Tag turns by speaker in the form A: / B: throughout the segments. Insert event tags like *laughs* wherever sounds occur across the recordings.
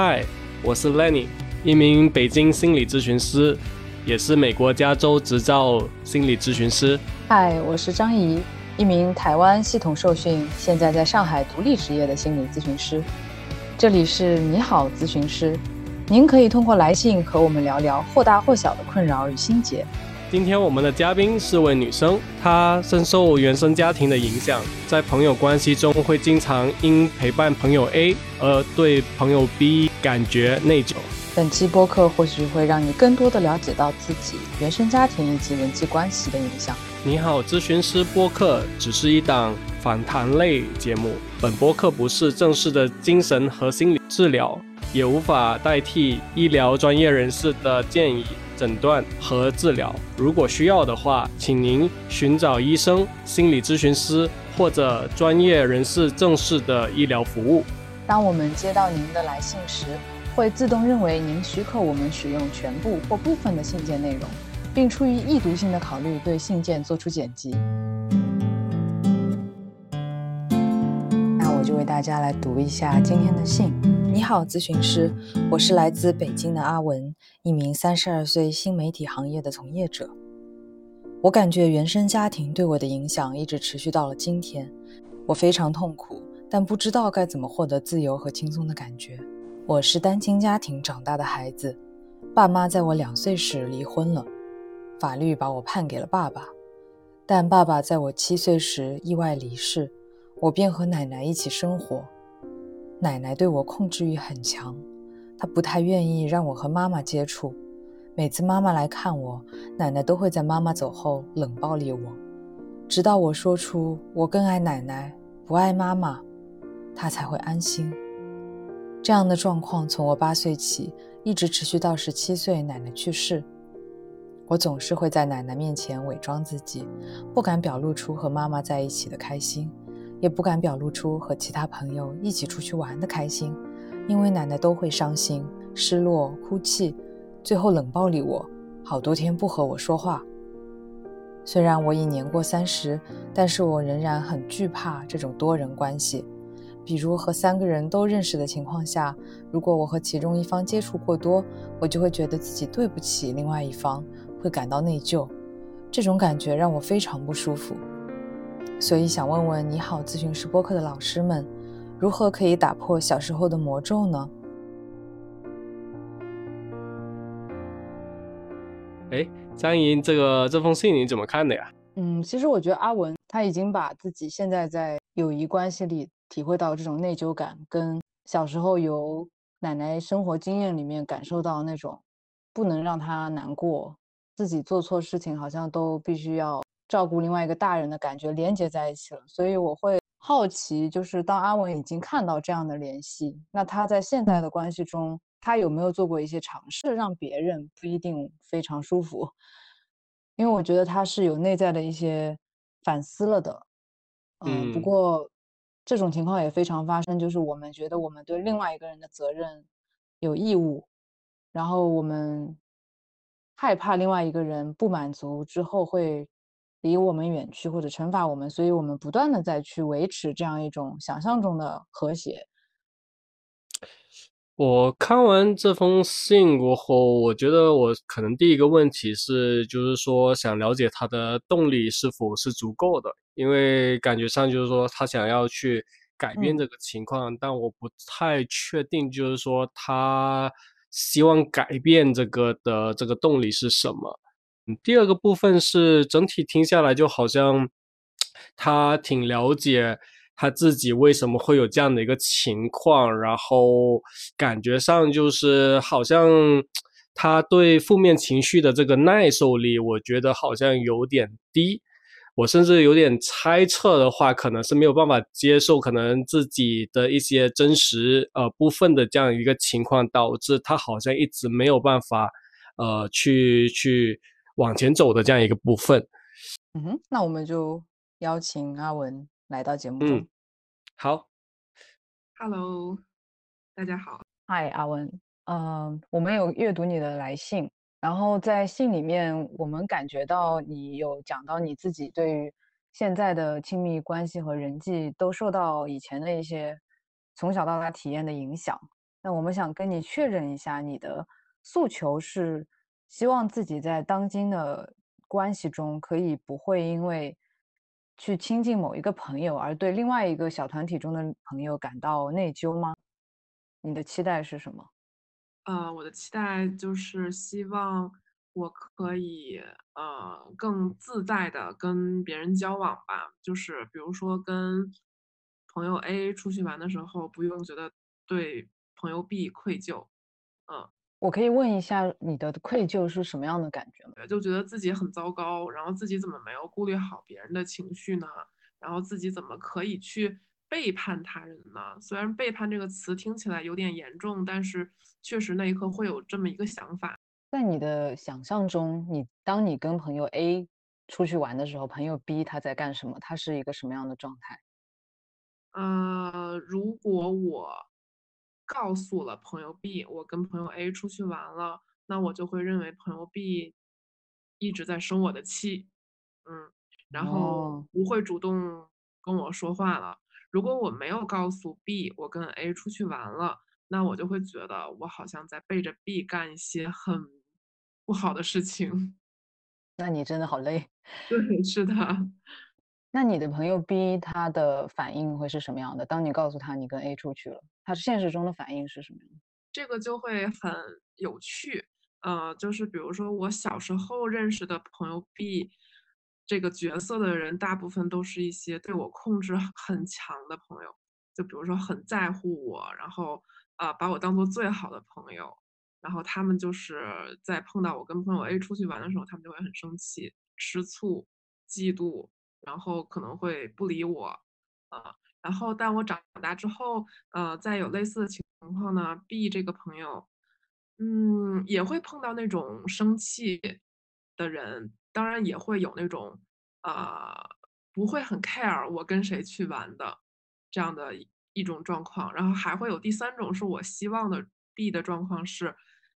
A: 嗨，我是 Lenny，一名北京心理咨询师，也是美国加州执照心理咨询师。
B: 嗨，我是张怡，一名台湾系统受训，现在在上海独立执业的心理咨询师。这里是你好咨询师，您可以通过来信和我们聊聊或大或小的困扰与心结。
A: 今天我们的嘉宾是位女生，她深受原生家庭的影响，在朋友关系中会经常因陪伴朋友 A 而对朋友 B 感觉内疚。
B: 本期播客或许会让你更多的了解到自己原生家庭以及人际关系的影响。
A: 你好，咨询师播客只是一档访谈类节目，本播客不是正式的精神和心理治疗，也无法代替医疗专业人士的建议。诊断和治疗，如果需要的话，请您寻找医生、心理咨询师或者专业人士正式的医疗服务。
B: 当我们接到您的来信时，会自动认为您许可我们使用全部或部分的信件内容，并出于易读性的考虑对信件做出剪辑。那我就为大家来读一下今天的信。你好，咨询师，我是来自北京的阿文，一名三十二岁新媒体行业的从业者。我感觉原生家庭对我的影响一直持续到了今天，我非常痛苦，但不知道该怎么获得自由和轻松的感觉。我是单亲家庭长大的孩子，爸妈在我两岁时离婚了，法律把我判给了爸爸，但爸爸在我七岁时意外离世，我便和奶奶一起生活。奶奶对我控制欲很强，她不太愿意让我和妈妈接触。每次妈妈来看我，奶奶都会在妈妈走后冷暴力我，直到我说出我更爱奶奶，不爱妈妈，她才会安心。这样的状况从我八岁起一直持续到十七岁，奶奶去世。我总是会在奶奶面前伪装自己，不敢表露出和妈妈在一起的开心。也不敢表露出和其他朋友一起出去玩的开心，因为奶奶都会伤心、失落、哭泣，最后冷暴力我，好多天不和我说话。虽然我已年过三十，但是我仍然很惧怕这种多人关系。比如和三个人都认识的情况下，如果我和其中一方接触过多，我就会觉得自己对不起另外一方，会感到内疚。这种感觉让我非常不舒服。所以想问问你好咨询师播客的老师们，如何可以打破小时候的魔咒呢？
A: 哎，张莹，这个这封信你怎么看的呀？
B: 嗯，其实我觉得阿文他已经把自己现在在友谊关系里体会到这种内疚感，跟小时候由奶奶生活经验里面感受到那种不能让他难过，自己做错事情好像都必须要。照顾另外一个大人的感觉连接在一起了，所以我会好奇，就是当阿文已经看到这样的联系，那他在现在的关系中，他有没有做过一些尝试，让别人不一定非常舒服？因为我觉得他是有内在的一些反思了的。嗯，不过这种情况也非常发生，就是我们觉得我们对另外一个人的责任有义务，然后我们害怕另外一个人不满足之后会。离我们远去，或者惩罚我们，所以我们不断的在去维持这样一种想象中的和谐。
A: 我看完这封信过后，我觉得我可能第一个问题是，就是说想了解他的动力是否是足够的，因为感觉上就是说他想要去改变这个情况，但我不太确定，就是说他希望改变这个的这个动力是什么。第二个部分是整体听下来就好像他挺了解他自己为什么会有这样的一个情况，然后感觉上就是好像他对负面情绪的这个耐受力，我觉得好像有点低。我甚至有点猜测的话，可能是没有办法接受可能自己的一些真实呃部分的这样一个情况，导致他好像一直没有办法呃去去。往前走的这样一个部分，
B: 嗯哼，那我们就邀请阿文来到节目中。
A: 好
C: ，Hello，大家好。
B: Hi，阿文，嗯，我们有阅读你的来信，然后在信里面，我们感觉到你有讲到你自己对于现在的亲密关系和人际都受到以前的一些从小到大体验的影响，那我们想跟你确认一下，你的诉求是希望自己在当今的关系中，可以不会因为去亲近某一个朋友，而对另外一个小团体中的朋友感到内疚吗？你的期待是什么？
C: 呃，我的期待就是希望我可以呃更自在的跟别人交往吧，就是比如说跟朋友 A 出去玩的时候，不用觉得对朋友 B 愧疚，嗯，
B: 我可以问一下你的愧疚是什么样的感觉吗？
C: 就觉得自己很糟糕，然后自己怎么没有顾虑好别人的情绪呢？然后自己怎么可以去背叛他人呢？虽然“背叛”这个词听起来有点严重，但是确实那一刻会有这么一个想法。
B: 在你的想象中，你当你跟朋友 A 出去玩的时候，朋友 B 他在干什么？他是一个什么样的状态？
C: 呃，如果我告诉了朋友 B 我跟朋友 A 出去玩了，那我就会认为朋友 B 一直在生我的气，嗯，然后不会主动跟我说话了。如果我没有告诉 B 我跟 A 出去玩了，那我就会觉得我好像在背着 B 干一些很不好的事情。
B: 那你真的好累。*laughs*
C: 对，是的。
B: 那你的朋友 B 他的反应会是什么样的？当你告诉他你跟 A 出去了，他现实中的反应是什么样的？
C: 这个就会很有趣，呃，就是比如说我小时候认识的朋友 B 这个角色的人，大部分都是一些对我控制很强的朋友，就比如说很在乎我，然后啊把我当做最好的朋友，然后他们就是在碰到我跟朋友 A 出去玩的时候，他们就会很生气、吃醋、嫉妒。然后可能会不理我，啊，然后但我长大之后，呃，再有类似的情况呢，B 这个朋友，嗯，也会碰到那种生气的人，当然也会有那种，啊，不会很 care 我跟谁去玩的这样的一种状况，然后还会有第三种是我希望的 B 的状况是，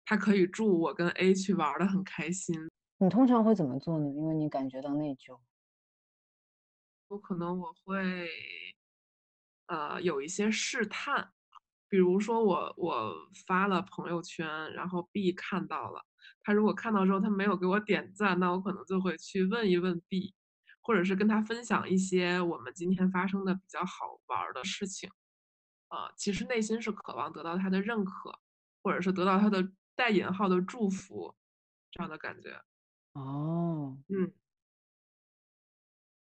C: 他可以祝我跟 A 去玩的很开心。
B: 你通常会怎么做呢？因为你感觉到内疚。
C: 我可能我会，呃，有一些试探，比如说我我发了朋友圈，然后 B 看到了，他如果看到之后他没有给我点赞，那我可能就会去问一问 B，或者是跟他分享一些我们今天发生的比较好玩的事情，啊，其实内心是渴望得到他的认可，或者是得到他的带引号的祝福，这样的感觉。
B: 哦，
C: 嗯。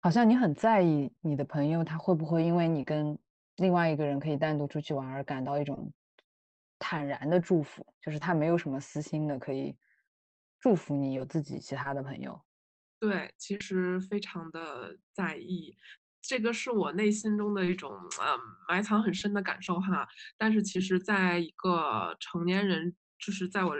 B: 好像你很在意你的朋友，他会不会因为你跟另外一个人可以单独出去玩而感到一种坦然的祝福，就是他没有什么私心的，可以祝福你有自己其他的朋友。
C: 对，其实非常的在意，这个是我内心中的一种嗯埋藏很深的感受哈。但是其实，在一个成年人，就是在我。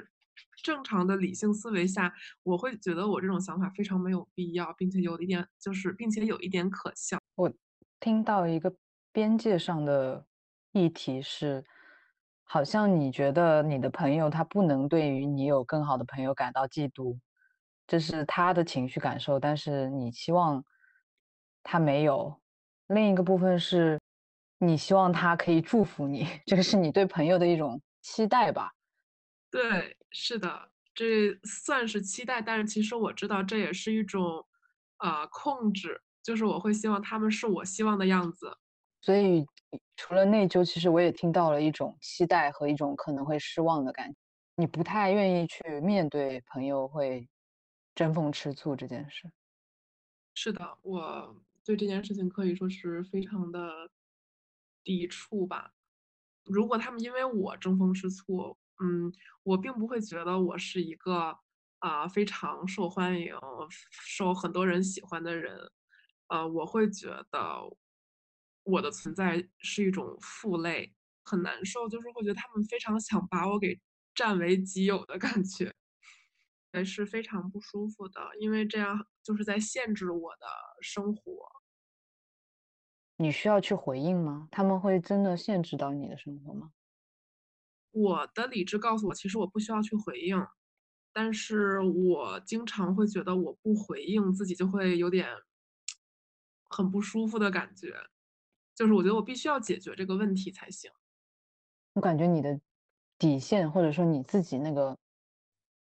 C: 正常的理性思维下，我会觉得我这种想法非常没有必要，并且有一点就是，并且有一点可笑。
B: 我听到一个边界上的议题是，好像你觉得你的朋友他不能对于你有更好的朋友感到嫉妒，这是他的情绪感受，但是你希望他没有。另一个部分是，你希望他可以祝福你，*laughs* 这个是你对朋友的一种期待吧？
C: 对，是的，这算是期待，但是其实我知道这也是一种，啊，控制，就是我会希望他们是我希望的样子。
B: 所以除了内疚，其实我也听到了一种期待和一种可能会失望的感觉。你不太愿意去面对朋友会争风吃醋这件事。
C: 是的，我对这件事情可以说是非常的抵触吧。如果他们因为我争风吃醋，嗯，我并不会觉得我是一个啊非常受欢迎、受很多人喜欢的人，呃，我会觉得我的存在是一种负累，很难受，就是会觉得他们非常想把我给占为己有的感觉，也是非常不舒服的，因为这样就是在限制我的生活。
B: 你需要去回应吗？他们会真的限制到你的生活吗？
C: 我的理智告诉我，其实我不需要去回应，但是我经常会觉得我不回应自己就会有点很不舒服的感觉，就是我觉得我必须要解决这个问题才行。
B: 我感觉你的底线，或者说你自己那个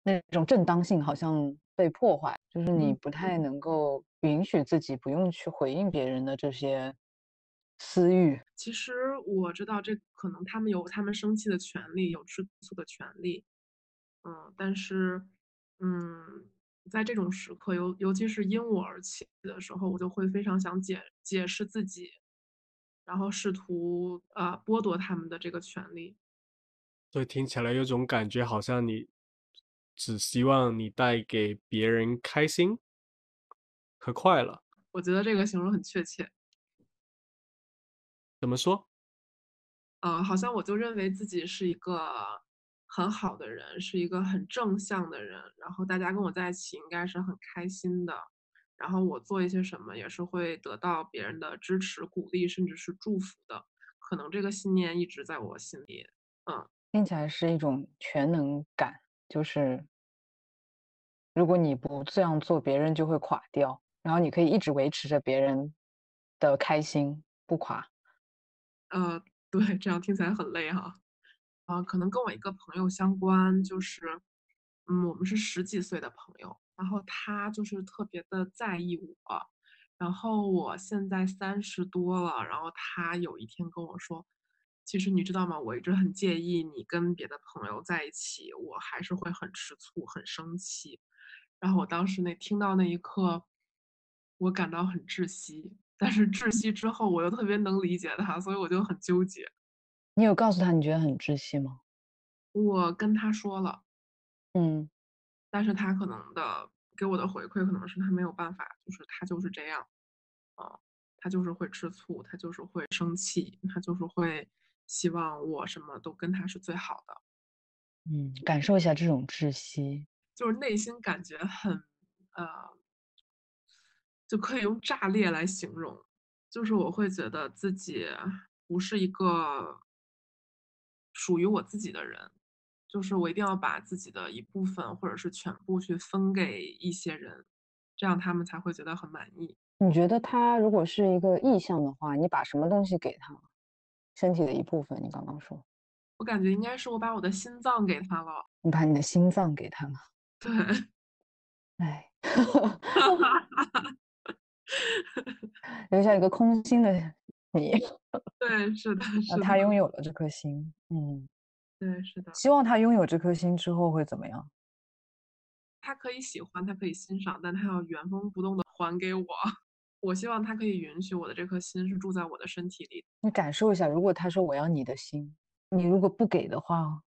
B: 那种正当性好像被破坏，就是你不太。能够允许自己不用去回应别人的这些私欲。
C: 其实我知道，这可能他们有他们生气的权利，有吃醋的权利，嗯，但是，嗯。在这种时刻，尤尤其是因我而起的时候，我就会非常想解解释自己，然后试图啊剥夺他们的这个权利。
A: 所以听起来有种感觉，好像你只希望你带给别人开心和快乐。
C: 我觉得这个形容很确切。
A: 怎么说？
C: 呃，好像我就认为自己是一个。很好的人，是一个很正向的人，然后大家跟我在一起应该是很开心的，然后我做一些什么也是会得到别人的支持、鼓励，甚至是祝福的。可能这个信念一直在我心里。嗯，
B: 听起来是一种全能感，就是如果你不这样做，别人就会垮掉，然后你可以一直维持着别人的开心不垮。
C: 呃，对，这样听起来很累哈。啊，可能跟我一个朋友相关，就是，嗯，我们是十几岁的朋友，然后他就是特别的在意我，然后我现在三十多了，然后他有一天跟我说，其实你知道吗？我一直很介意你跟别的朋友在一起，我还是会很吃醋、很生气。然后我当时那听到那一刻，我感到很窒息，但是窒息之后，我又特别能理解他，所以我就很纠结。
B: 你有告诉他你觉得很窒息吗？
C: 我跟他说了，
B: 嗯，
C: 但是他可能的给我的回馈可能是他没有办法，就是他就是这样，啊，他就是会吃醋，他就是会生气，他就是会希望我什么都跟他是最好的。
B: 嗯，感受一下这种窒息，
C: 就是内心感觉很，呃，就可以用炸裂来形容，就是我会觉得自己不是一个。属于我自己的人，就是我一定要把自己的一部分或者是全部去分给一些人，这样他们才会觉得很满意。
B: 你觉得他如果是一个意向的话，你把什么东西给他？身体的一部分？你刚刚说，
C: 我感觉应该是我把我的心脏给他了。
B: 你把你的心脏给他了？
C: 对。
B: 哎，*laughs* *laughs* 留下一个空心的 *laughs* 你。
C: 对，是的，是的。
B: 他拥有了这颗心，嗯，
C: 对，是的。
B: 希望他拥有这颗心之后会怎么样？
C: 他可以喜欢，他可以欣赏，但他要原封不动的还给我。我希望他可以允许我的这颗心是住在我的身体里。
B: 你感受一下，如果他说我要你的心，你如果不给的话，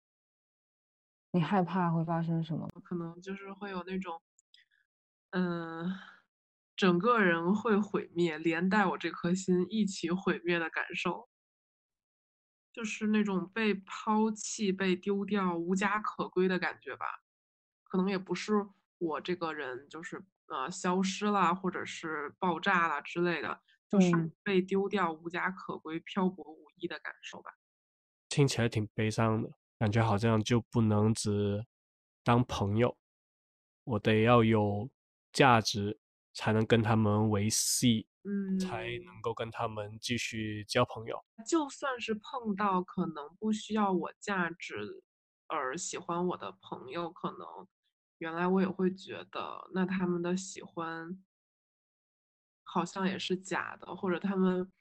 B: 你害怕会发生什么？
C: 可能就是会有那种，嗯。整个人会毁灭，连带我这颗心一起毁灭的感受，就是那种被抛弃、被丢掉、无家可归的感觉吧。可能也不是我这个人就是呃消失了，或者是爆炸了之类的，就是被丢掉、无家可归、漂泊无依的感受吧。
A: 听起来挺悲伤的，感觉好像就不能只当朋友，我得要有价值。才能跟他们维系，
C: 嗯，
A: 才能够跟他们继续交朋友。
C: 就算是碰到可能不需要我价值而喜欢我的朋友，可能原来我也会觉得，那他们的喜欢好像也是假的，或者他们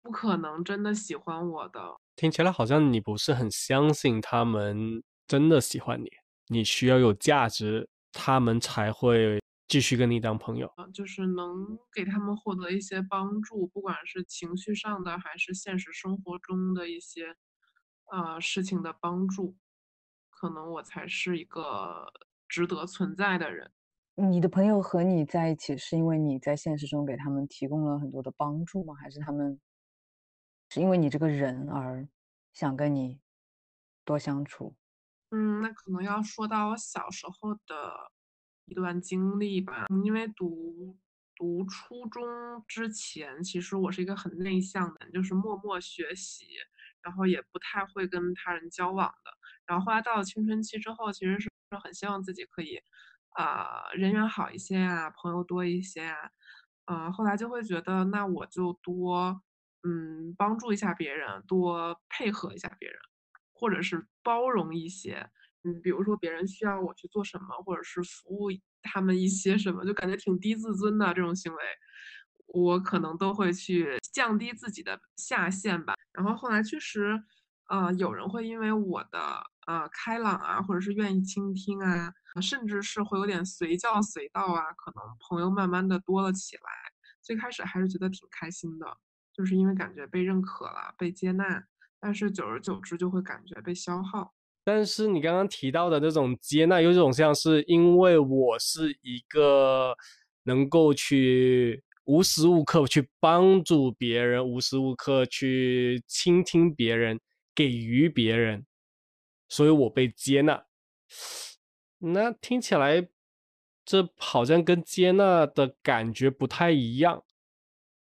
C: 不可能真的喜欢我的。
A: 听起来好像你不是很相信他们真的喜欢你，你需要有价值，他们才会。继续跟你当朋友
C: 啊，就是能给他们获得一些帮助，不管是情绪上的，还是现实生活中的一些，呃，事情的帮助，可能我才是一个值得存在的人。
B: 你的朋友和你在一起，是因为你在现实中给他们提供了很多的帮助吗？还是他们是因为你这个人而想跟你多相处？
C: 嗯，那可能要说到我小时候的。一段经历吧，因为读读初中之前，其实我是一个很内向的，就是默默学习，然后也不太会跟他人交往的。然后后来到了青春期之后，其实是很希望自己可以，啊，人缘好一些啊，朋友多一些啊，嗯，后来就会觉得，那我就多，嗯，帮助一下别人，多配合一下别人。或者是包容一些。嗯，比如说别人需要我去做什么，或者是服务他们一些什么，就感觉挺低自尊的这种行为，我可能都会去降低自己的下限吧。然后后来确实，呃，有人会因为我的呃开朗啊，或者是愿意倾听啊，甚至是会有点随叫随到啊，可能朋友慢慢的多了起来。最开始还是觉得挺开心的，就是因为感觉被认可了，被接纳。但是久而久之就会感觉被消耗。
A: 但是你刚刚提到的那种接纳，有一种像是因为我是一个能够去无时无刻去帮助别人，无时无刻去倾听别人，给予别人，所以我被接纳。那听起来，这好像跟接纳的感觉不太一样，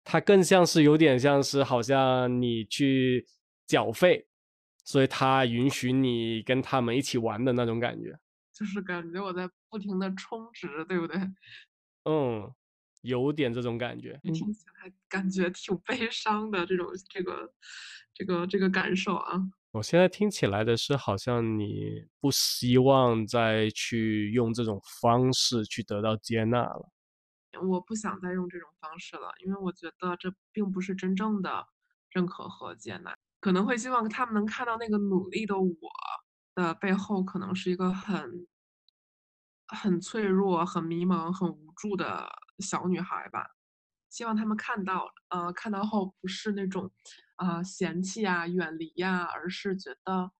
A: 它更像是有点像是好像你去缴费。所以他允许你跟他们一起玩的那种感觉，
C: 就是感觉我在不停的充值，对不对？
A: 嗯，有点这种感觉。
C: 听起来感觉挺悲伤的，这种这个这个这个感受啊。
A: 我现在听起来的是，好像你不希望再去用这种方式去得到接纳了。
C: 我不想再用这种方式了，因为我觉得这并不是真正的认可和接纳。可能会希望他们能看到那个努力的我的背后，可能是一个很很脆弱、很迷茫、很无助的小女孩吧。希望他们看到，呃，看到后不是那种，啊嫌弃啊、远离呀，而是觉得，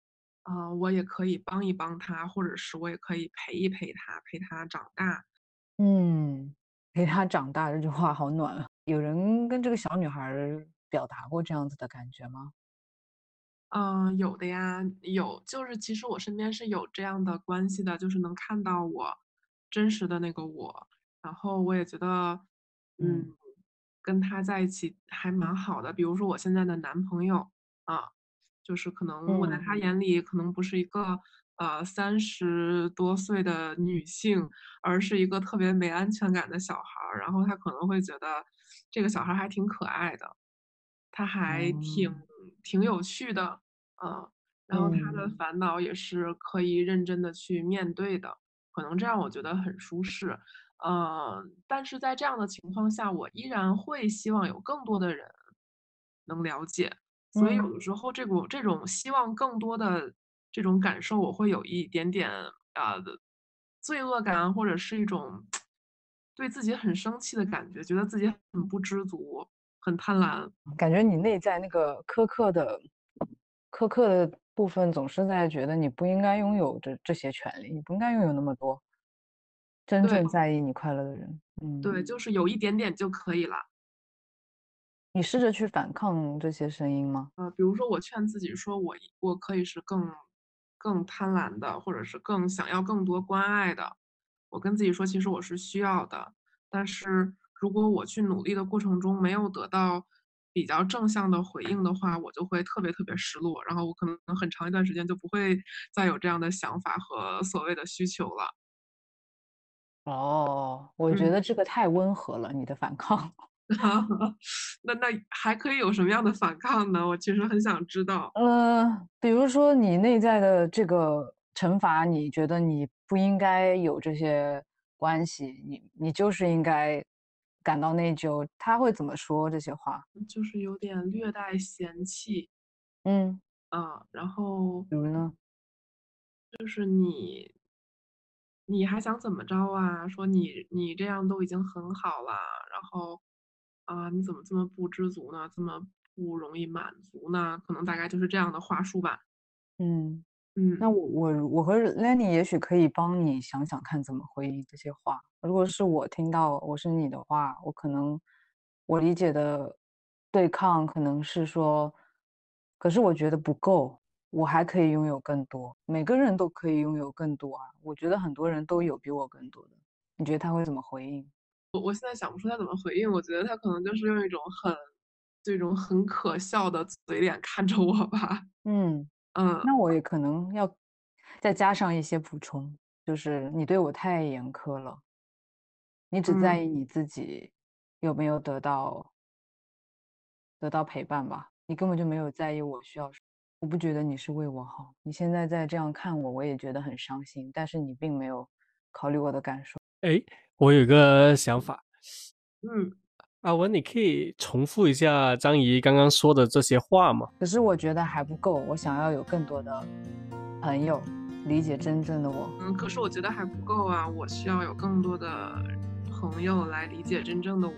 C: 啊，我也可以帮一帮他，或者是我也可以陪一陪他，陪他长大。
B: 嗯，陪他长大这句话好暖啊！有人跟这个小女孩表达过这样子的感觉吗？
C: 嗯，有的呀，有，就是其实我身边是有这样的关系的，就是能看到我真实的那个我，然后我也觉得，嗯，跟他在一起还蛮好的。比如说我现在的男朋友啊，就是可能我在他眼里可能不是一个呃三十多岁的女性，而是一个特别没安全感的小孩儿，然后他可能会觉得这个小孩还挺可爱的，他还挺挺有趣的。嗯，然后他的烦恼也是可以认真的去面对的，可能这样我觉得很舒适。嗯，但是在这样的情况下，我依然会希望有更多的人能了解，所以有的时候这种这种希望更多的这种感受，我会有一点点啊罪恶感，或者是一种对自己很生气的感觉，觉得自己很不知足，很贪婪，
B: 感觉你内在那个苛刻的。苛刻的部分总是在觉得你不应该拥有这这些权利，你不应该拥有那么多真正在意你快乐的人。嗯，
C: 对，就是有一点点就可以了。
B: 你试着去反抗这些声音吗？
C: 呃，比如说我劝自己说，我我可以是更更贪婪的，或者是更想要更多关爱的。我跟自己说，其实我是需要的。但是如果我去努力的过程中没有得到。比较正向的回应的话，我就会特别特别失落，然后我可能很长一段时间就不会再有这样的想法和所谓的需求了。
B: 哦，我觉得这个太温和了，你的反抗。*laughs*
C: 那那还可以有什么样的反抗呢？我其实很想知道。
B: 呃，比如说你内在的这个惩罚，你觉得你不应该有这些关系，你你就是应该。感到内疚，他会怎么说这些话？
C: 就是有点略带嫌弃，
B: 嗯
C: 啊，然后
B: 比如呢？
C: 就是你，你还想怎么着啊？说你你这样都已经很好了，然后啊，你怎么这么不知足呢？这么不容易满足呢？可能大概就是这样的话术吧。
B: 嗯。
C: 嗯，
B: 那我我我和 Lenny 也许可以帮你想想看怎么回应这些话。如果是我听到我是你的话，我可能我理解的对抗可能是说，可是我觉得不够，我还可以拥有更多。每个人都可以拥有更多啊，我觉得很多人都有比我更多的。你觉得他会怎么回应？
C: 我我现在想不出他怎么回应。我觉得他可能就是用一种很这种很可笑的嘴脸看着我吧。
B: 嗯。
C: 嗯，
B: 那我也可能要再加上一些补充，就是你对我太严苛了，你只在意你自己有没有得到得到陪伴吧，你根本就没有在意我需要什么。我不觉得你是为我好。你现在在这样看我，我也觉得很伤心。但是你并没有考虑我的感受。
A: 哎，我有个想法。
C: 嗯，
A: 阿文，你可以重复一下张姨刚刚说的这些话吗？
B: 可是我觉得还不够，我想要有更多的朋友理解真正的我。
C: 嗯，可是我觉得还不够啊，我需要有更多的朋友来理解真正的我。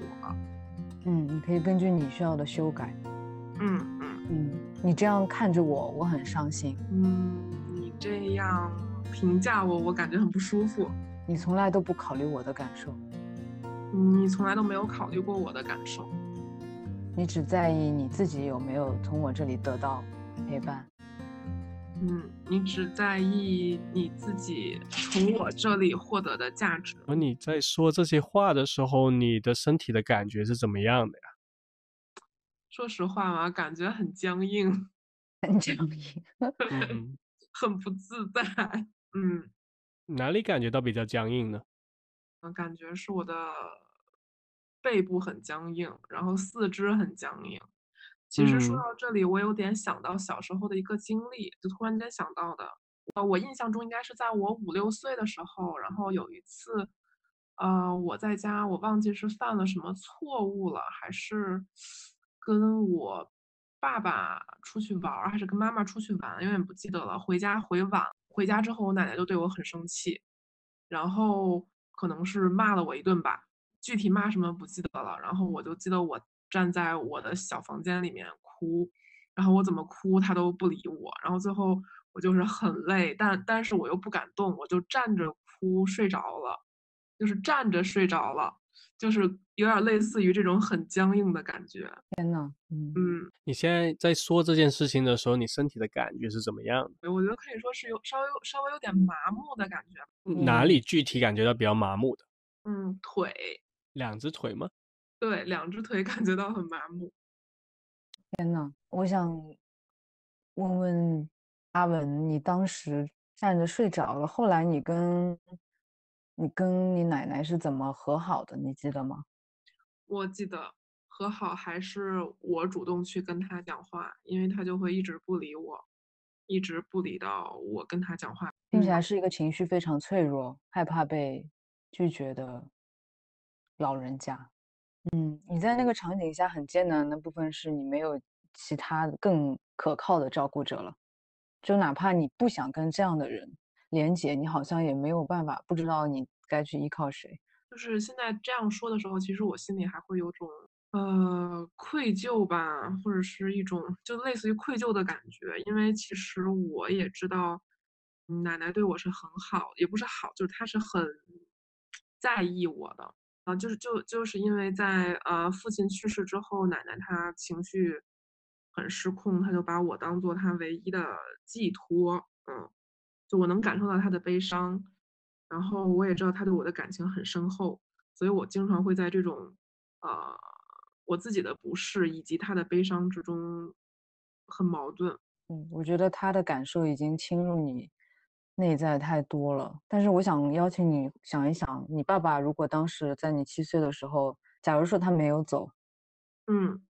B: 嗯，你可以根据你需要的修改。
C: 嗯嗯
B: 嗯，你这样看着我，我很伤心。
C: 嗯，你这样评价我，我感觉很不舒服。
B: 你从来都不考虑我的感受。
C: 你从来都没有考虑过我的感受，
B: 你只在意你自己有没有从我这里得到陪伴。
C: 嗯，你只在意你自己从我这里获得的价值。
A: 而你在说这些话的时候，你的身体的感觉是怎么样的呀？
C: 说实话嘛，感觉很僵硬，*laughs*
B: 很僵硬，*laughs* *laughs*
C: 很不自在。嗯，
A: 哪里感觉到比较僵硬呢？
C: 嗯，感觉是我的背部很僵硬，然后四肢很僵硬。其实说到这里，我有点想到小时候的一个经历，就突然间想到的。呃，我印象中应该是在我五六岁的时候，然后有一次，呃，我在家，我忘记是犯了什么错误了，还是跟我爸爸出去玩，还是跟妈妈出去玩，有点不记得了。回家回晚，回家之后，我奶奶就对我很生气，然后。可能是骂了我一顿吧，具体骂什么不记得了。然后我就记得我站在我的小房间里面哭，然后我怎么哭他都不理我。然后最后我就是很累，但但是我又不敢动，我就站着哭睡着了，就是站着睡着了，就是有点类似于这种很僵硬的感觉。
B: 天呐，嗯
C: 嗯，
A: 你现在在说这件事情的时候，你身体的感觉是怎么样
C: 的？我觉得可以说是有稍微稍微有点麻木的感觉。
A: 哪里具体感觉到比较麻木的？
C: 嗯，腿，
A: 两只腿吗？
C: 对，两只腿感觉到很麻木。
B: 天呐，我想问问阿文，你当时站着睡着了，后来你跟你跟你奶奶是怎么和好的？你记得吗？
C: 我记得和好还是我主动去跟他讲话，因为他就会一直不理我。一直不理到我跟他讲话，
B: 听起来是一个情绪非常脆弱、害怕被拒绝的老人家。嗯，你在那个场景下很艰难的部分是你没有其他更可靠的照顾者了，就哪怕你不想跟这样的人连接，你好像也没有办法，不知道你该去依靠谁。
C: 就是现在这样说的时候，其实我心里还会有种。呃，愧疚吧，或者是一种就类似于愧疚的感觉，因为其实我也知道，奶奶对我是很好，也不是好，就是她是很在意我的啊，就是就就是因为在呃父亲去世之后，奶奶她情绪很失控，她就把我当做她唯一的寄托，嗯，就我能感受到她的悲伤，然后我也知道她对我的感情很深厚，所以我经常会在这种呃。我自己的不适以及他的悲伤之中，很矛盾。
B: 嗯，我觉得他的感受已经侵入你内在太多了。但是我想邀请你想一想，你爸爸如果当时在你七岁的时候，假如说他没有走，
C: 嗯，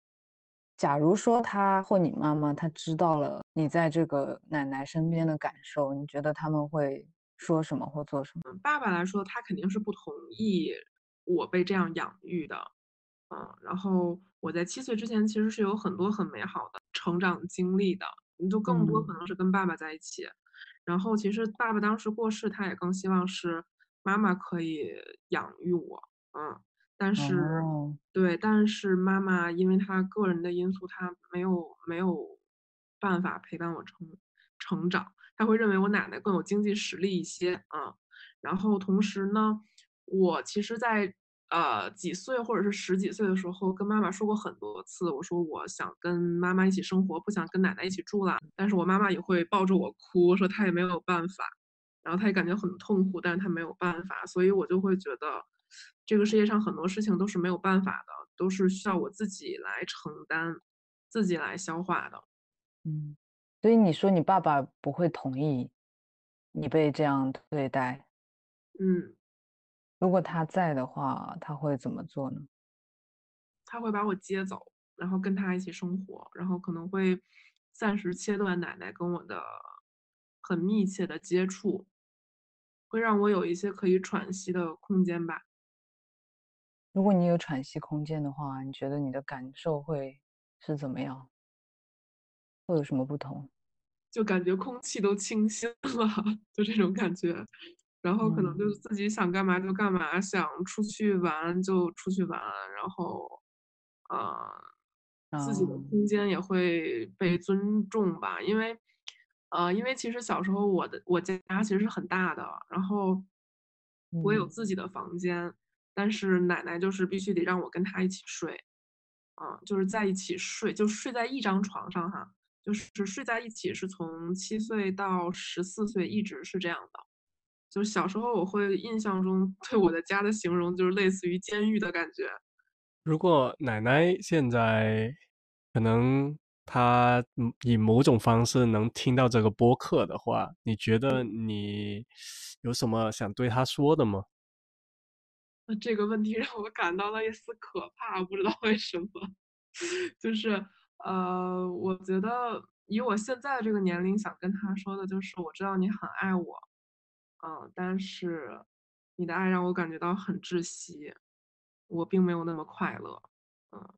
B: 假如说他或你妈妈他知道了你在这个奶奶身边的感受，你觉得他们会说什么或做什么？
C: 爸爸来说，他肯定是不同意我被这样养育的。嗯，然后我在七岁之前其实是有很多很美好的成长经历的，你就更多可能是跟爸爸在一起。然后其实爸爸当时过世，他也更希望是妈妈可以养育我，嗯，但是对，但是妈妈因为她个人的因素，她没有没有办法陪伴我成成长，他会认为我奶奶更有经济实力一些，啊，然后同时呢，我其实，在。呃，几岁或者是十几岁的时候，跟妈妈说过很多次，我说我想跟妈妈一起生活，不想跟奶奶一起住了。但是我妈妈也会抱着我哭，说她也没有办法，然后她也感觉很痛苦，但是她没有办法。所以我就会觉得，这个世界上很多事情都是没有办法的，都是需要我自己来承担，自己来消化的。
B: 嗯，所以你说你爸爸不会同意你被这样对待？
C: 嗯。
B: 如果他在的话，他会怎么做呢？
C: 他会把我接走，然后跟他一起生活，然后可能会暂时切断奶奶跟我的很密切的接触，会让我有一些可以喘息的空间吧。
B: 如果你有喘息空间的话，你觉得你的感受会是怎么样？会有什么不同？
C: 就感觉空气都清新了，*laughs* 就这种感觉。然后可能就是自己想干嘛就干嘛，想出去玩就出去玩，然后，呃，自己的空间也会被尊重吧。因为，呃，因为其实小时候我的我家其实是很大的，然后我有自己的房间，但是奶奶就是必须得让我跟她一起睡，嗯，就是在一起睡，就睡在一张床上哈，就是睡在一起，是从七岁到十四岁一直是这样的。就是小时候，我会印象中对我的家的形容就是类似于监狱的感觉。
A: 如果奶奶现在可能她以某种方式能听到这个播客的话，你觉得你有什么想对她说的吗？
C: 那这个问题让我感到了一丝可怕，不知道为什么。*laughs* 就是呃，我觉得以我现在这个年龄想跟她说的就是，我知道你很爱我。嗯，但是你的爱让我感觉到很窒息，我并没有那么快乐。嗯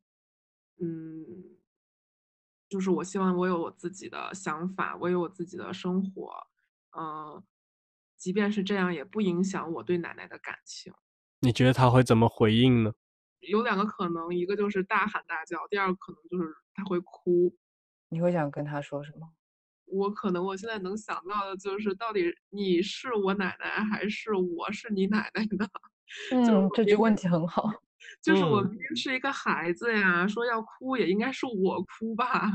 C: 嗯，就是我希望我有我自己的想法，我有我自己的生活。嗯，即便是这样，也不影响我对奶奶的感情。
A: 你觉得他会怎么回应呢？
C: 有两个可能，一个就是大喊大叫，第二个可能就是他会哭。
B: 你会想跟他说什么？
C: 我可能我现在能想到的就是，到底你是我奶奶还是我是你奶奶呢？*laughs*
B: 嗯，这句问题很好。
C: 就是我明明是一个孩子呀，说要哭也应该是我哭吧？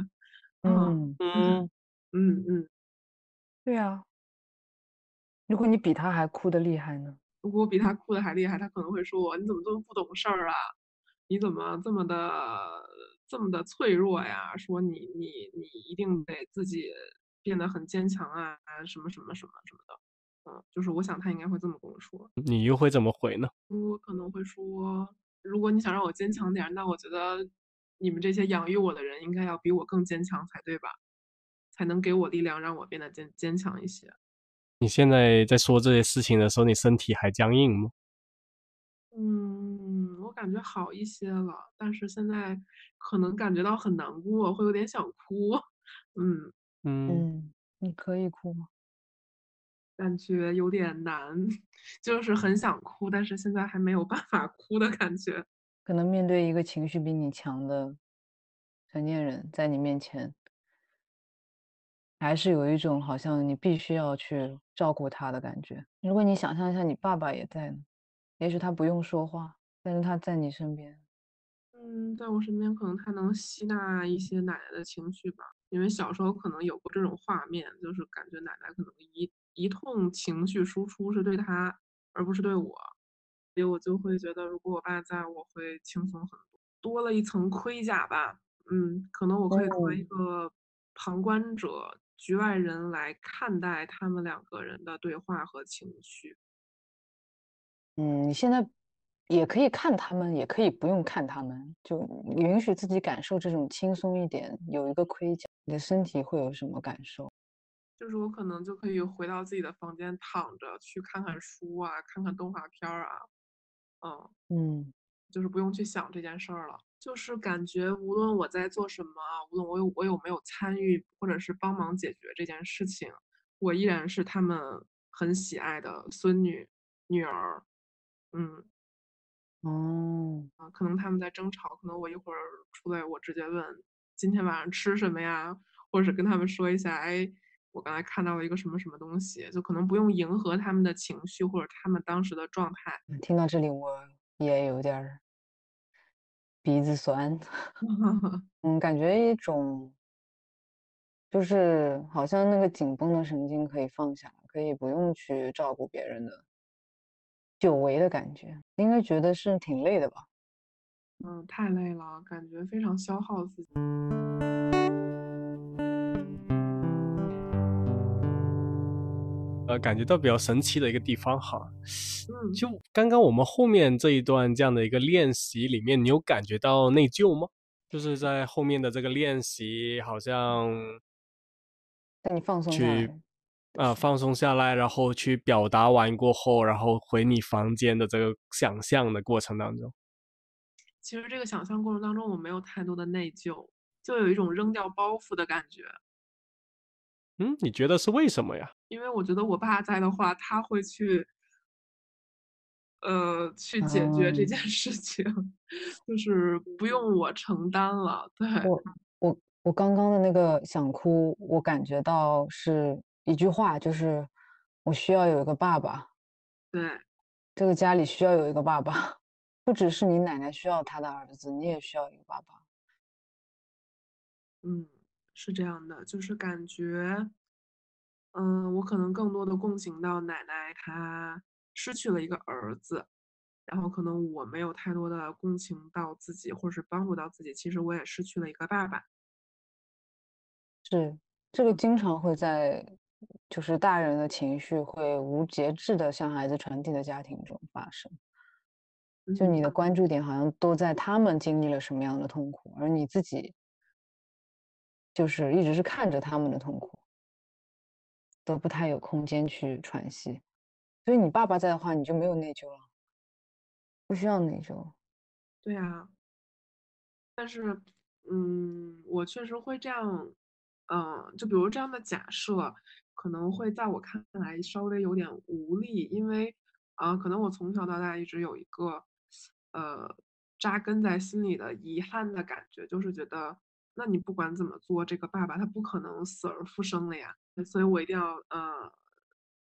B: 嗯
C: 嗯嗯嗯，
B: 对呀。如果你比他还哭的厉害呢？
C: 如果我比他哭的还厉害，他可能会说我你怎么这么不懂事儿啊？你怎么这么的这么的脆弱呀？说你你你一定得自己。变得很坚强啊，什么什么什么什么的，嗯，就是我想他应该会这么跟我说。
A: 你又会怎么回呢？
C: 我可能会说，如果你想让我坚强点，那我觉得你们这些养育我的人应该要比我更坚强才对吧？才能给我力量，让我变得坚坚强一些。
A: 你现在在说这些事情的时候，你身体还僵硬吗？
C: 嗯，我感觉好一些了，但是现在可能感觉到很难过，会有点想哭。*laughs* 嗯。
A: 嗯，
B: 你可以哭吗？
C: 感觉有点难，*laughs* 就是很想哭，但是现在还没有办法哭的感觉。
B: 可能面对一个情绪比你强的成年人，在你面前，还是有一种好像你必须要去照顾他的感觉。如果你想象一下，你爸爸也在呢，也许他不用说话，但是他在你身边。
C: 嗯，在我身边，可能他能吸纳一些奶奶的情绪吧。因为小时候可能有过这种画面，就是感觉奶奶可能一一通情绪输出是对他，而不是对我，所以我就会觉得，如果我爸在，我会轻松很多，多了一层盔甲吧。嗯，可能我可以作为一个旁观者、局外人来看待他们两个人的对话和情绪。
B: 嗯，你现在。也可以看他们，也可以不用看他们，就允许自己感受这种轻松一点。有一个盔甲，你的身体会有什么感受？
C: 就是我可能就可以回到自己的房间躺着，去看看书啊，看看动画片儿啊，嗯
B: 嗯，
C: 就是不用去想这件事儿了。就是感觉无论我在做什么，无论我有我有没有参与或者是帮忙解决这件事情，我依然是他们很喜爱的孙女女儿，嗯。
B: 哦，
C: 啊，可能他们在争吵，可能我一会儿出来，我直接问今天晚上吃什么呀，或者是跟他们说一下，哎，我刚才看到了一个什么什么东西，就可能不用迎合他们的情绪或者他们当时的状态。
B: 听到这里，我也有点鼻子酸，*laughs* 嗯，感觉一种就是好像那个紧绷的神经可以放下，可以不用去照顾别人的。久违的感觉，应该觉得是挺累的吧？
C: 嗯，太累了，感觉非常消耗自己。
A: 呃，感觉到比较神奇的一个地方哈，
C: 嗯，
A: 就刚刚我们后面这一段这样的一个练习里面，你有感觉到内疚吗？就是在后面的这个练习，好像
B: 等你放松
A: 去
B: 来，
A: 啊、放松下来，然后去表达完过后，然后回你房间的这个想象的过程当中。
C: 其实这个想象过程当中，我没有太多的内疚，就有一种扔掉包袱的感觉。
A: 嗯，你觉得是为什么呀？
C: 因为我觉得我爸在的话，他会去，呃，去解决这
B: 嗯
C: 件事情，*laughs* 就是不用我承担了。对，
B: 我我我刚刚的那个想哭，我感觉到是一句话，就是我需要有一个爸爸，
C: 对，
B: 这个家里需要有一个爸爸，不只是你奶奶需要她的儿子，你也需要一个爸爸。
C: 嗯，是这样的，就是感觉，嗯，我可能更多的共情到奶奶她失去了一个儿子，然后可能我没有太多的共情到自己，或者是帮助到自己，其实我也失去了一个爸爸。
B: 是，这个经常会在就是大人的情绪会无节制的向孩子传递的家庭中发生。就
C: 嗯
B: 你的关注点好像都在他们经历了什么样的痛苦，而你自己就是一直是看着他们的痛苦，都不太有空间去喘息。所以你爸爸在的话，你就没有内疚了，不需要内疚。
C: 对啊，但是，嗯，我确实会这样，嗯，就比如这样的假设，可能会在我看来稍微有点无力，因为，啊、可能我从小到大一直有一个，呃，扎根在心里的遗憾的感觉，就是觉得，那你不管怎么做，这个爸爸他不可能死而复生了呀，所以我一定要，呃，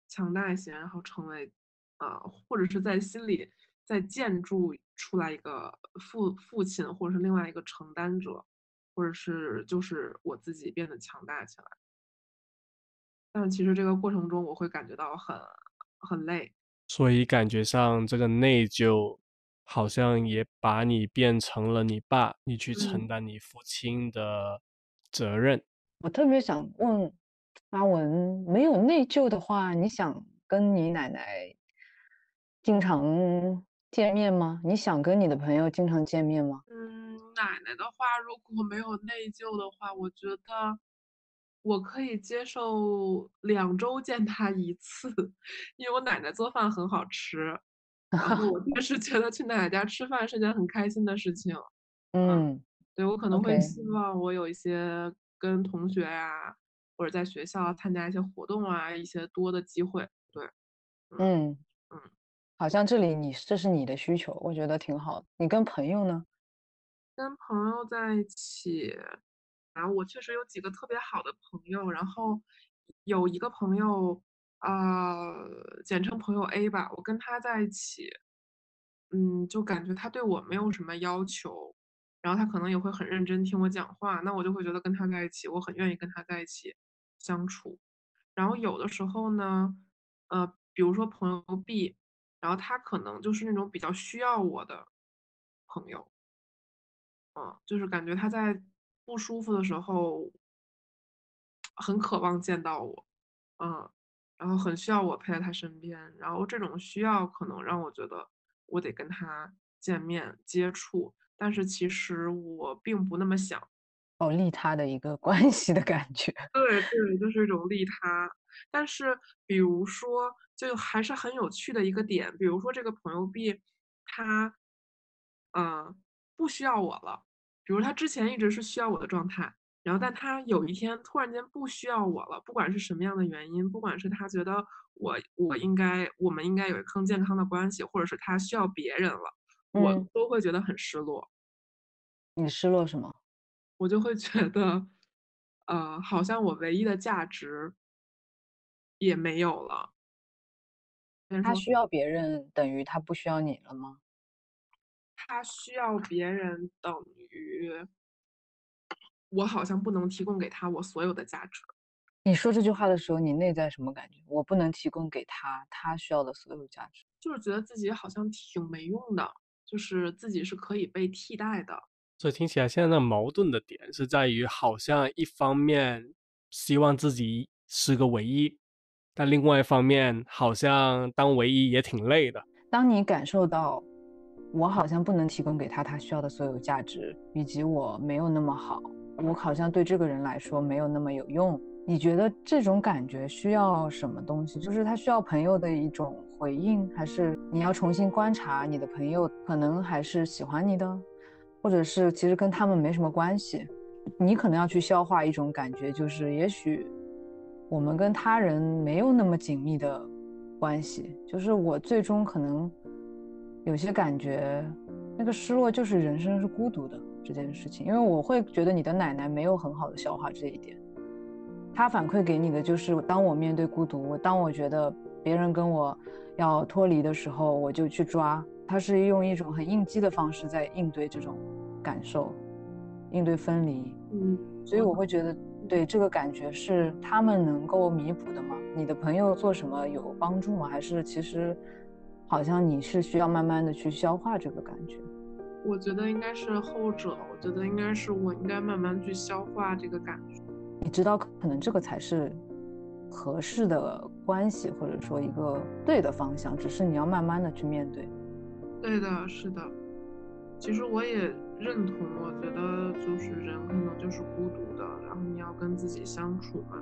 C: 强大一些，然后成为呃，或者是在心里再建筑出来一个父父亲，或者是另外一个承担者，或者是就是我自己变得强大起来。但其实这个过程中，我会感觉到很很累。
A: 所以感觉上这个内疚好像也把你变成了你爸，你去承
C: 嗯
A: 担你父亲的责任。
B: 我特别想问阿文，没有内疚的话，你想跟你奶奶经常见面吗？你想跟你的朋友经常见面吗？
C: 嗯，奶奶的话，如果没有内疚的话，我觉得我可以接受两周见她一次，因为我奶奶做饭很好吃，然后我确实觉得去奶奶家吃饭是件很开心的事情。
B: 嗯
C: 对，我可能会希望我有一些跟同学呀，或者在学校参加一些活动啊，一些多的机会。对，
B: 嗯
C: 嗯，
B: 好像这里你这是你的需求，我觉得挺好的。你跟朋友呢？
C: 跟朋友在一起，然后我确实有几个特别好的朋友，然后有一个朋友，呃，简称朋友 A 吧，我跟他在一起，嗯，就感觉他对我没有什么要求，然后他可能也会很认真听我讲话，那我就会觉得跟他在一起，我很愿意跟他在一起相处。然后有的时候呢，呃，比如说朋友 B，然后他可能就是那种比较需要我的朋友。嗯，就是感觉他在不舒服的时候，很渴望见到我，嗯，然后很需要我陪在他身边，然后这种需要可能让我觉得我得跟他见面接触，但是其实我并不那么想。
B: 哦，利他的一个关系的感觉。*laughs*
C: 对对，就是一种利他。但是比如说，就还是很有趣的一个点，比如说这个朋友 B，他，呃，不需要我了。比如他之前一直是需要我的状态，然后但他有一天突然间不需要我了，不管是什么样的原因，不管是他觉得我我应该我们应该有更健康的关系，或者是他需要别人了，我
B: 嗯
C: 都会觉得很失落。
B: 你失落什么？
C: 我就会觉得，呃，好像我唯一的价值也没有了。
B: 他需要别人，等于他不需要你了吗？
C: 他需要别人，等于我好像不能提供给他我所有的价值。
B: 你说这句话的时候，你内在什么感觉？我不能提供给他他需要的所有价值。
C: 就是觉得自己好像挺没用的，就是自己是可以被替代的。
A: 所以听起来现在的矛盾的点是在于，好像一方面希望自己是个唯一，但另外一方面好像当唯一也挺累的。
B: 当你感受到我好像不能提供给他他需要的所有价值，以及我没有那么好，我好像对这个人来说没有那么有用你觉得这种感觉需要什么东西？就是他需要朋友的一种回应，还是你要重新观察你的朋友可能还是喜欢你的，或者是其实跟他们没什么关系？你可能要去消化一种感觉，就是也许我们跟他人没有那么紧密的关系，就是我最终可能有些感觉，那个失落就是人生是孤独的这件事情，因为我会觉得你的奶奶没有很好的消化这一点。她反馈给你的就是，当我面对孤独，当我觉得别人跟我要脱离的时候，我就去抓。她是用一种很应激的方式在应对这种感受，应对分离。
C: 嗯，
B: 所以我会觉得，对这个感觉是他们能够弥补的吗？你的朋友做什么有帮助吗？还是其实好像你是需要慢慢的去消化这个感觉？
C: 我觉得应该是后者。我觉得应该是我应该慢慢去消化这个感觉。
B: 你知道，可能这个才是合适的关系，或者说一个对的方向，只是你要慢慢的去面对。
C: 对的，是的。其实我也认同，我觉得就是人可能就是孤独的，然后你要跟自己相处嘛，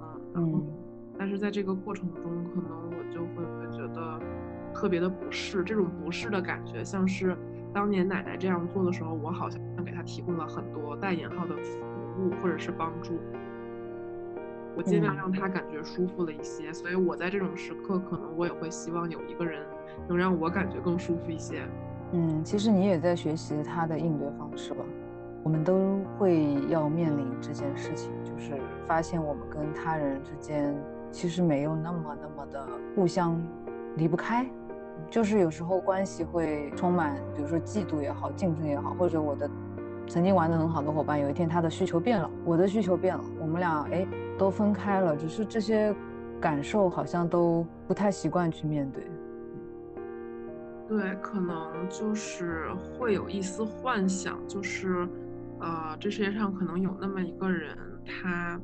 C: 嗯，然后，但是在这个过程中，可能我就会会觉得特别的不适，这种不适的感觉，像是当年奶奶这样做的时候，我好像给她提供了很多带引号的服务。或者是帮助，我尽量让她感觉舒服了一些，所以我在这种时刻，可能我也会希望有一个人能让我感觉更舒服一些。
B: 嗯，其实你也在学习她的应对方式吧？我们都会要面临这件事情，就是发现我们跟他人之间其实没有那么那么的互相离不开，就是有时候关系会充满，比如说嫉妒也好，竞争也好，或者我的。曾经玩的很好的伙伴，有一天他的需求变了，我的需求变了，我们俩哎都分开了，只是这些感受好像都不太习惯去面对。
C: 对，可能就是会有一丝幻想，就是呃，这世界上可能有那么一个人，他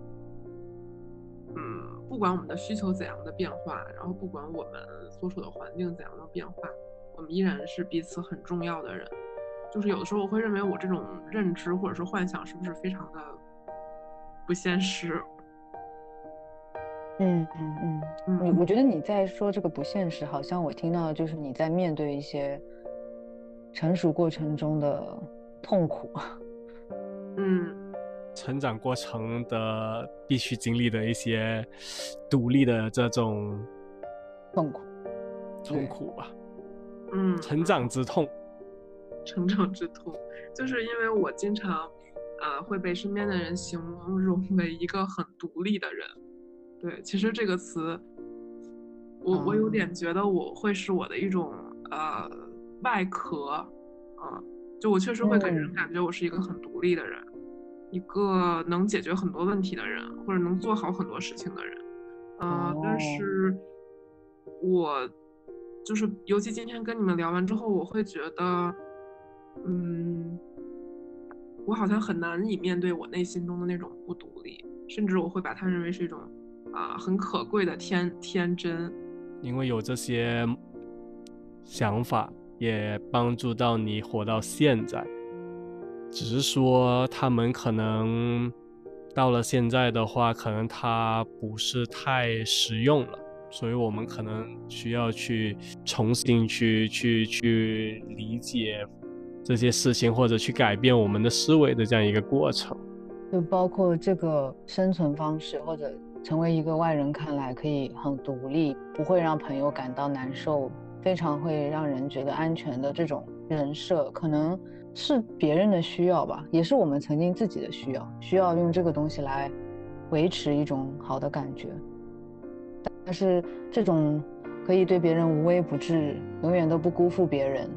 C: 嗯，不管我们的需求怎样的变化，然后不管我们所处的环境怎样的变化，我们依然是彼此很重要的人。就是有的时候我会认为我这种认知或者是幻想是不是非常的不现实？
B: 嗯嗯嗯，我我觉得你在说这个不现实，好像我听到就是你在面对一些成熟过程中的痛苦。*laughs*
C: 嗯，
A: 成长过程的必须经历的一些独立的这种
B: 痛苦，
A: 痛苦吧。
C: 嗯，
A: 成长之痛。*laughs*
C: 成长之痛，就是因为我经常，呃，会被身边的人形容为一个很独立的人。对，其实这个词，我我有点觉得我会是我的一种呃外壳，啊，就我确实会给人感觉我是一个很独立的人，一个能解决很多问题的人，或者能做好很多事情的人。呃，但是我就是，尤其今天跟你们聊完之后，我会觉得。嗯，我好像很难以面对我内心中的那种不独立，甚至我会把它认为是一种啊很可贵的天天真。
A: 因为有这些想法，也帮助到你活到现在。只是说他们可能到了现在的话，可能它不是太实用了，所以我们可能需要去重新去去去理解。这些事情，或者去改变我们的思维的这样一个过程，
B: 就包括这个生存方式，或者成为一个外人看来可以很独立，不会让朋友感到难受，非常会让人觉得安全的这种人设，可能是别人的需要吧，也是我们曾经自己的需要，需要用这个东西来维持一种好的感觉。但是这种可以对别人无微不至，永远都不辜负别人。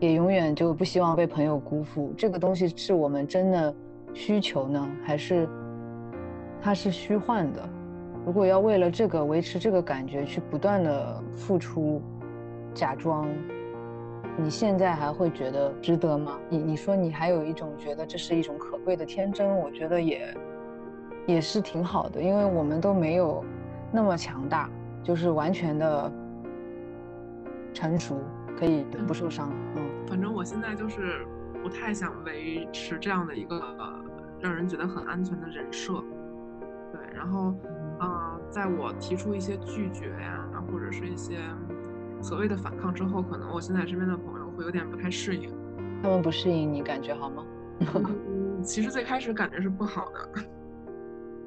B: 也永远就不希望被朋友辜负，这个东西是我们真的需求呢，还是它是虚幻的？如果要为了这个维持这个感觉去不断的付出、假装，你现在还会觉得值得吗？你你说你还有一种觉得这是一种可贵的天真，我觉得也也是挺好的，因为我们都没有那么强大，就是完全的成熟。可以不受伤，嗯，
C: 反正我现在就是不太想维持这样的一个让人觉得很安全的人设，对，然后，嗯，在我提出一些拒绝呀，或者是一些所谓的反抗之后，可能我现在身边的朋友会有点不太适应。
B: 他们不适应你，感觉好吗？
C: 嗯，其实最开始感觉是不好的。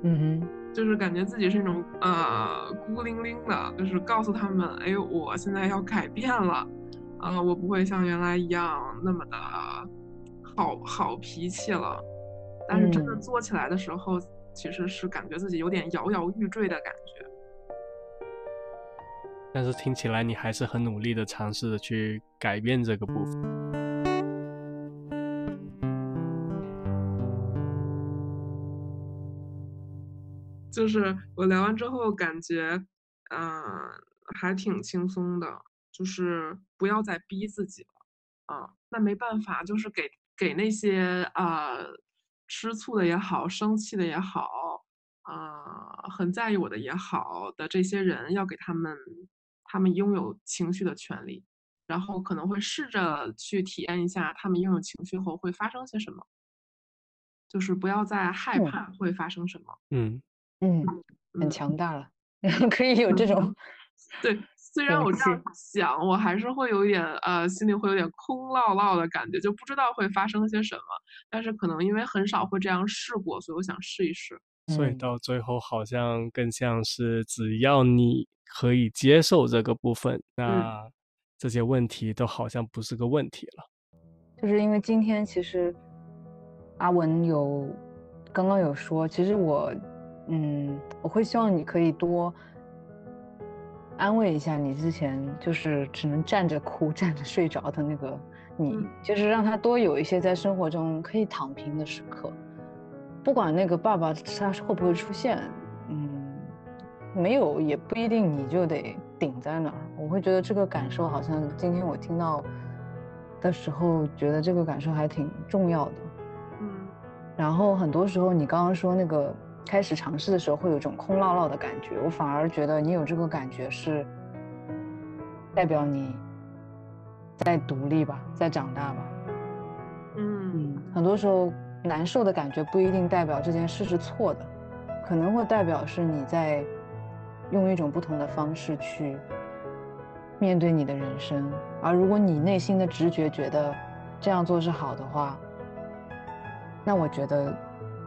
C: *laughs*
B: 嗯哼，
C: 就是感觉自己是那种呃孤零零的，就是告诉他们，哎，我现在要改变了，啊，我不会像原来一样那么的好好脾气了。但是真的做起来的时候，其实是感觉自己有点摇摇欲坠的感觉。
A: 但是听起来你还是很努力的尝试着去改变这个部分。
C: 就是我聊完之后感觉，嗯，还挺轻松的。就是不要再逼自己了，啊，那没办法，就是给给那些啊吃醋的也好，生气的也好，啊很在意我的也好的这些人，要给他们他们拥有情绪的权利，然后可能会试着去体验一下他们拥有情绪后会发生些什么，就是不要再害怕会发生什么，
A: 嗯。
B: 嗯，很强大了，*laughs* 可以有这种。
C: 对，虽然我这样想，我还是会有点呃，心里会有点空落落的感觉，就不知道会发生些什么。但是可能因为很少会这样试过，所以我想试一试。
A: 所以到最后好像更像是，只要你可以接受这个部分，那这些问题都好像不是个问题了。
B: 就是因为今天其实阿文有刚刚有说，其实我。嗯，我会希望你可以多安慰一下你之前就是只能站着哭、站着睡着的那个你，就是让他多有一些在生活中可以躺平的时刻。不管那个爸爸他会不会出现，嗯，没有也不一定你就得顶在那儿。我会觉得这个感受好像今天我听到的时候，觉得这个感受还挺重要的。
C: 嗯，
B: 然后很多时候你刚刚说那个。开始尝试的时候会有一种空落落的感觉，我反而觉得你有这个感觉是代表你在独立吧，在长大吧。
C: 嗯
B: 嗯，很多时候难受的感觉不一定代表这件事是错的，可能会代表是你在用一种不同的方式去面对你的人生。而如果你内心的直觉觉得这样做是好的话，那我觉得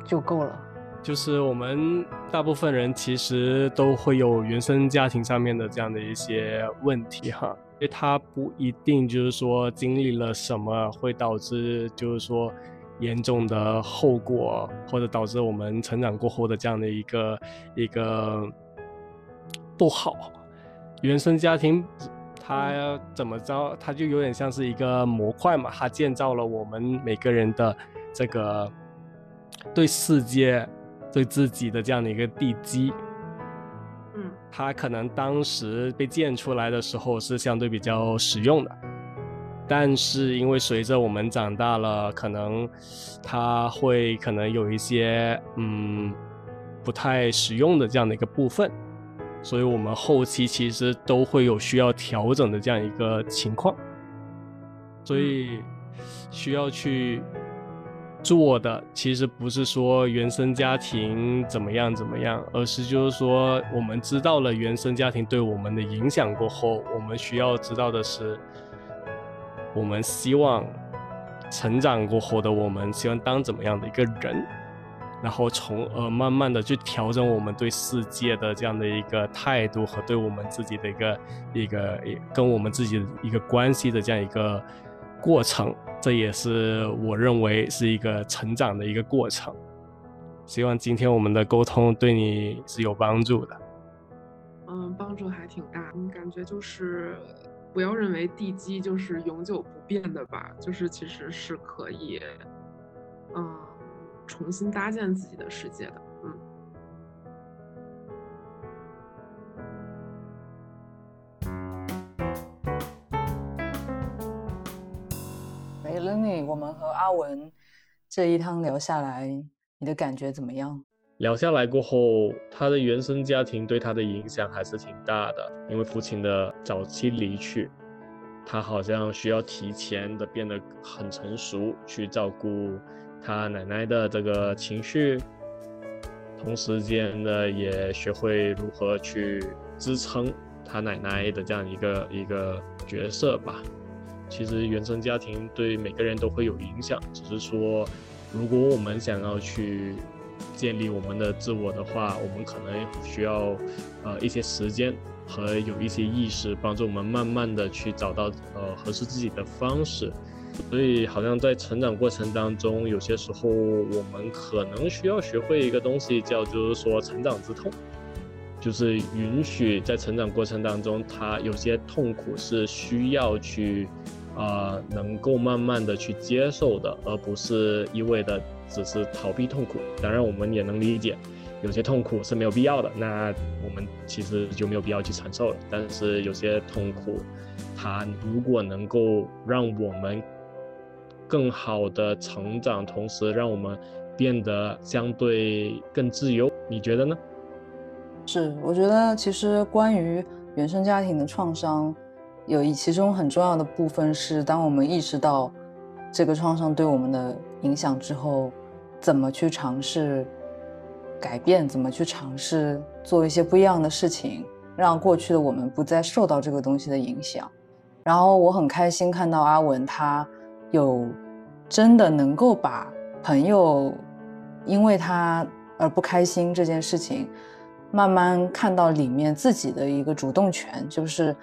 B: 就够了。
A: 就是我们大部分人其实都会有原生家庭上面的这样的一些问题哈，因为他不一定就是说经历了什么会导致就是说严重的后果，或者导致我们成长过后的这样的一个一个不好。原生家庭它怎么着，它就有点像是一个模块嘛，它建造了我们每个人的这个对世界。对自己的这样的一个地基，
C: 嗯，
A: 它可能当时被建出来的时候是相对比较实用的，但是因为随着我们长大了，可能它会可能有一些嗯不太实用的这样的一个部分，所以我们后期其实都会有需要调整的这样一个情况，所以需要去。做的其实不是说原生家庭怎么样怎么样，而是就是说我们知道了原生家庭对我们的影响过后，我们需要知道的是，我们希望成长过后的我们希望当怎么样的一个人，然后从而慢慢的去调整我们对世界的这样的一个态度和对我们自己的一个一个跟我们自己的一个关系的这样一个过程。这也是我认为是一个成长的一个过程，希望今天我们的沟通对你是有帮助的。
C: 嗯，帮助还挺大，感觉就是不要认为地基就是永久不变的吧，就是其实是可以，嗯，重新搭建自己的世界的。
B: 我们和阿文这一趟聊下来，你的感觉怎么样？
A: 聊下来过后，他的原生家庭对他的影响还是挺大的。因为父亲的早期离去，他好像需要提前的变得很成熟，去照顾他奶奶的这个情绪，同时间呢也学会如何去支撑他奶奶的这样一个一个角色吧。其实原生家庭对每个人都会有影响，只是说，如果我们想要去建立我们的自我的话，我们可能需要呃一些时间和有一些意识，帮助我们慢慢的去找到呃合适自己的方式。所以，好像在成长过程当中，有些时候我们可能需要学会一个东西，叫就是说成长之痛，就是允许在成长过程当中，他有些痛苦是需要去。呃，能够慢慢的去接受的，而不是一味的只是逃避痛苦。当然，我们也能理解，有些痛苦是没有必要的，那我们其实就没有必要去承受了。但是有些痛苦，它如果能够让我们更好的成长，同时让我们变得相对更自由，你觉得呢？
B: 是，我觉得其实关于原生家庭的创伤。有一其中很重要的部分是，当我们意识到这个创伤对我们的影响之后，怎么去尝试改变，怎么去尝试做一些不一样的事情，让过去的我们不再受到这个东西的影响。然后我很开心看到阿文他有真的能够把朋友因为他而不开心这件事情，慢慢看到里面自己的一个主动权，就是。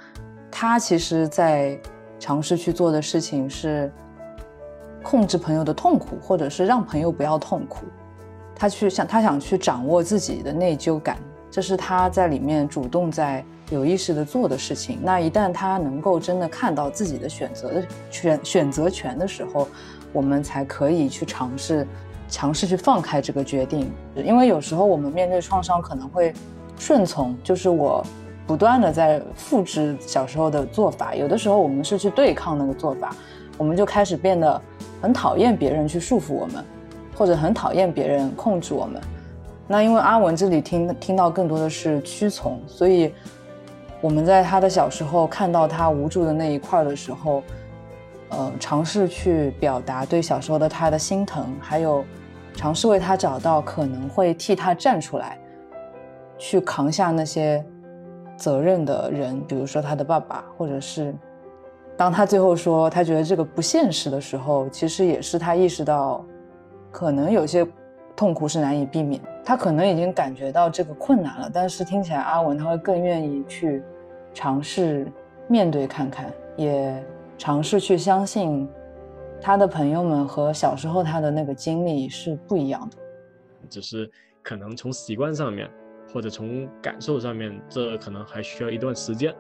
B: 他其实，在尝试去做的事情是控制朋友的痛苦，或者是让朋友不要痛苦。他去想，他想去掌握自己的内疚感，这是他在里面主动在有意识的做的事情。那一旦他能够真的看到自己的选择的选选择权的时候，我们才可以去尝试尝试去放开这个决定。因为有时候我们面对创伤可能会顺从，就是我。不断的在复制小时候的做法，有的时候我们是去对抗那个做法，我们就开始变得很讨厌别人去束缚我们，或者很讨厌别人控制我们。那因为阿文这里听听到更多的是屈从，所以我们在他的小时候看到他无助的那一块的时候，呃，尝试去表达对小时候的他的心疼，还有尝试为他找到可能会替他站出来，去扛下那些。责任的人，比如说他的爸爸，或者是当他最后说他觉得这个不现实的时候，其实也是他意识到，可能有些痛苦是难以避免。他可能已经感觉到这个困难了，但是听起来阿文他会更愿意去尝试面对看看，也尝试去相信他的朋友们和小时候他的那个经历是不一样的，
A: 只是可能从习惯上面。或者从感受上面，这可能还需要一段时间。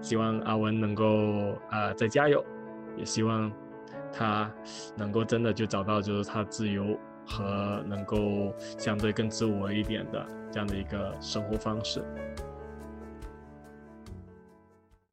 A: 希望阿文能够啊再加油，也希望他能够真的就找到就是他自由和能够相对更自我一点的这样的一个生活方式。